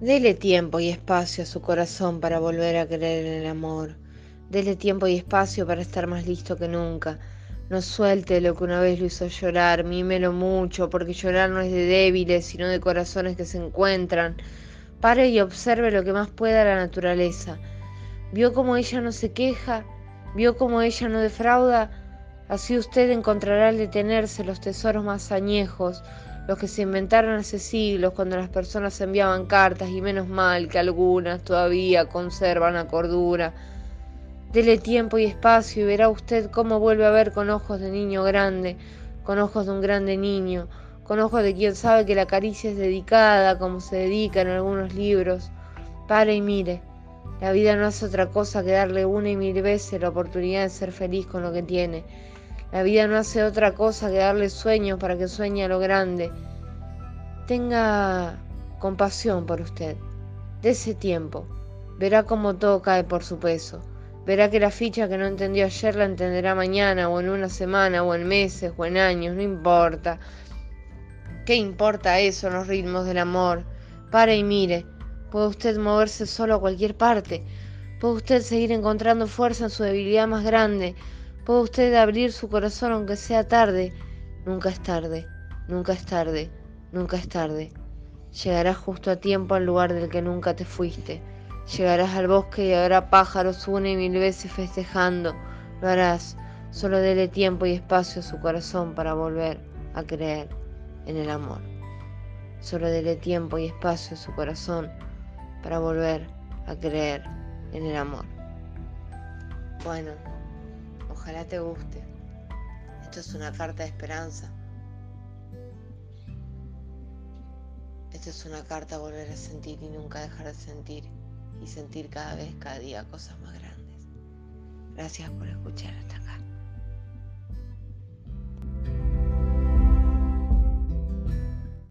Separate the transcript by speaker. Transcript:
Speaker 1: Dele tiempo y espacio a su corazón para volver a creer en el amor. Dele tiempo y espacio para estar más listo que nunca. No suelte lo que una vez lo hizo llorar, mímelo mucho, porque llorar no es de débiles, sino de corazones que se encuentran. Pare y observe lo que más pueda la naturaleza. ¿Vio cómo ella no se queja? ¿Vio cómo ella no defrauda? Así usted encontrará al detenerse los tesoros más añejos, los que se inventaron hace siglos cuando las personas enviaban cartas y menos mal que algunas todavía conservan la cordura. Dele tiempo y espacio y verá usted cómo vuelve a ver con ojos de niño grande, con ojos de un grande niño, con ojos de quien sabe que la caricia es dedicada como se dedica en algunos libros. Pare y mire. La vida no hace otra cosa que darle una y mil veces la oportunidad de ser feliz con lo que tiene la vida no hace otra cosa que darle sueños para que sueñe a lo grande. Tenga compasión por usted. De ese tiempo. Verá cómo todo cae por su peso. Verá que la ficha que no entendió ayer la entenderá mañana o en una semana o en meses o en años, no importa. ¿Qué importa eso en los ritmos del amor? Pare y mire. Puede usted moverse solo a cualquier parte. Puede usted seguir encontrando fuerza en su debilidad más grande. Puede usted abrir su corazón aunque sea tarde. Nunca es tarde, nunca es tarde, nunca es tarde. Llegarás justo a tiempo al lugar del que nunca te fuiste. Llegarás al bosque y habrá pájaros una y mil veces festejando. Lo harás. Solo dele tiempo y espacio a su corazón para volver a creer en el amor. Solo dele tiempo y espacio a su corazón para volver a creer en el amor. Bueno. Ojalá te guste. Esto es una carta de esperanza. Esto es una carta a volver a sentir y nunca dejar de sentir. Y sentir cada vez, cada día cosas más grandes. Gracias por escuchar hasta acá.